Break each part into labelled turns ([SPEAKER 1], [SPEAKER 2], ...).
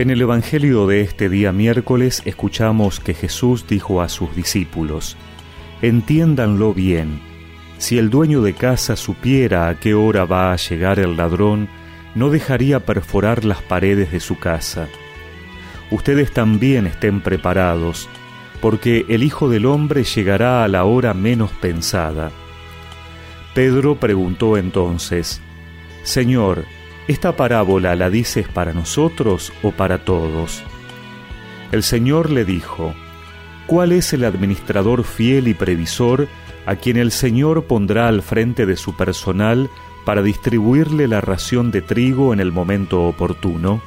[SPEAKER 1] En el Evangelio de este día miércoles escuchamos que Jesús dijo a sus discípulos, Entiéndanlo bien, si el dueño de casa supiera a qué hora va a llegar el ladrón, no dejaría perforar las paredes de su casa. Ustedes también estén preparados, porque el Hijo del Hombre llegará a la hora menos pensada. Pedro preguntó entonces, Señor, ¿Esta parábola la dices para nosotros o para todos? El Señor le dijo, ¿cuál es el administrador fiel y previsor a quien el Señor pondrá al frente de su personal para distribuirle la ración de trigo en el momento oportuno?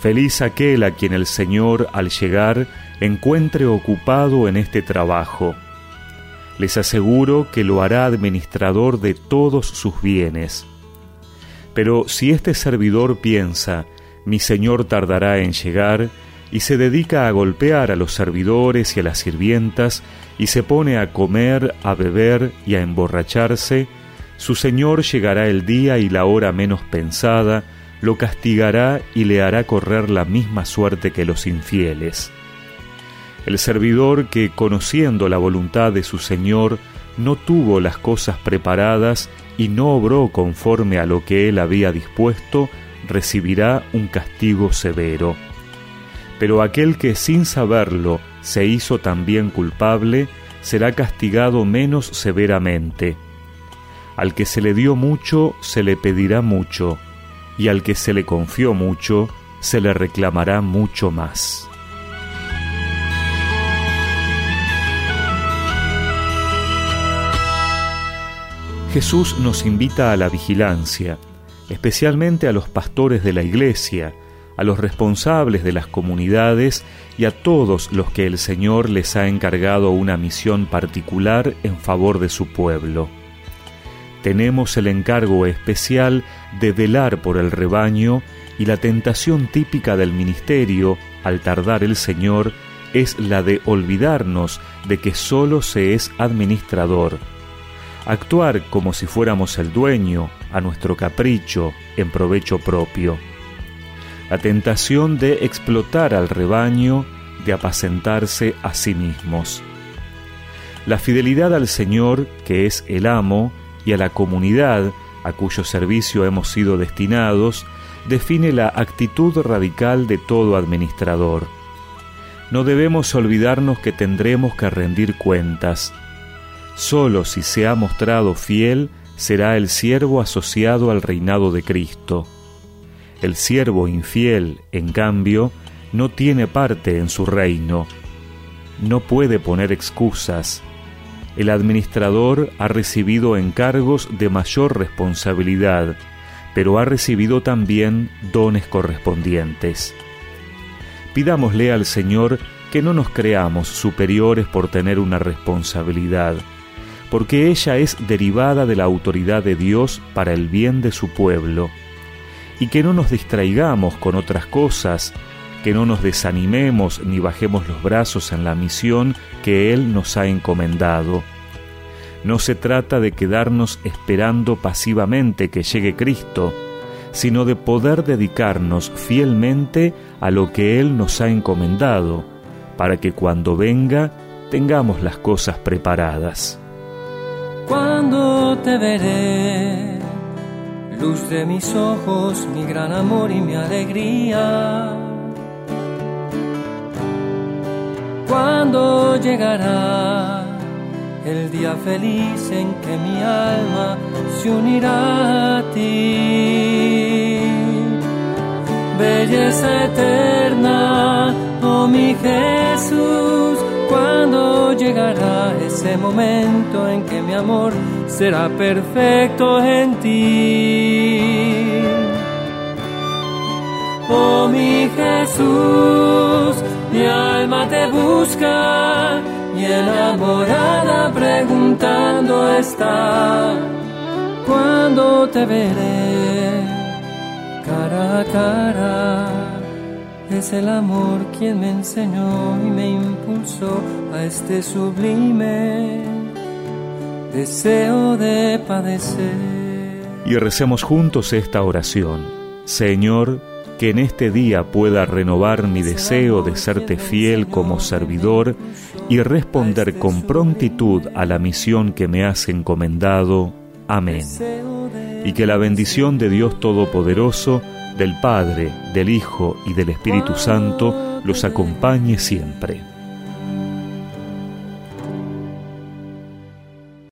[SPEAKER 1] Feliz aquel a quien el Señor al llegar encuentre ocupado en este trabajo. Les aseguro que lo hará administrador de todos sus bienes. Pero si este servidor piensa, mi señor tardará en llegar, y se dedica a golpear a los servidores y a las sirvientas, y se pone a comer, a beber y a emborracharse, su señor llegará el día y la hora menos pensada, lo castigará y le hará correr la misma suerte que los infieles. El servidor que, conociendo la voluntad de su señor, no tuvo las cosas preparadas y no obró conforme a lo que él había dispuesto, recibirá un castigo severo. Pero aquel que sin saberlo se hizo también culpable, será castigado menos severamente. Al que se le dio mucho, se le pedirá mucho, y al que se le confió mucho, se le reclamará mucho más. Jesús nos invita a la vigilancia, especialmente a los pastores de la iglesia, a los responsables de las comunidades y a todos los que el Señor les ha encargado una misión particular en favor de su pueblo. Tenemos el encargo especial de velar por el rebaño y la tentación típica del ministerio al tardar el Señor es la de olvidarnos de que sólo se es administrador actuar como si fuéramos el dueño, a nuestro capricho, en provecho propio. La tentación de explotar al rebaño, de apacentarse a sí mismos. La fidelidad al Señor, que es el amo, y a la comunidad, a cuyo servicio hemos sido destinados, define la actitud radical de todo administrador. No debemos olvidarnos que tendremos que rendir cuentas, Solo si se ha mostrado fiel será el siervo asociado al reinado de Cristo. El siervo infiel, en cambio, no tiene parte en su reino. No puede poner excusas. El administrador ha recibido encargos de mayor responsabilidad, pero ha recibido también dones correspondientes. Pidámosle al Señor que no nos creamos superiores por tener una responsabilidad porque ella es derivada de la autoridad de Dios para el bien de su pueblo, y que no nos distraigamos con otras cosas, que no nos desanimemos ni bajemos los brazos en la misión que Él nos ha encomendado. No se trata de quedarnos esperando pasivamente que llegue Cristo, sino de poder dedicarnos fielmente a lo que Él nos ha encomendado, para que cuando venga tengamos las cosas preparadas
[SPEAKER 2] cuando te veré, luz de mis ojos, mi gran amor y mi alegría. Cuando llegará el día feliz en que mi alma se unirá a ti. Belleza eterna, oh mi Jesús llegará ese momento en que mi amor será perfecto en ti. Oh mi Jesús, mi alma te busca y enamorada preguntando está, ¿cuándo te veré cara a cara? Es el amor quien me enseñó y me a este sublime deseo de padecer.
[SPEAKER 1] Y recemos juntos esta oración. Señor, que en este día pueda renovar mi deseo de serte fiel como servidor y responder con prontitud a la misión que me has encomendado. Amén. Y que la bendición de Dios Todopoderoso, del Padre, del Hijo y del Espíritu Santo los acompañe siempre.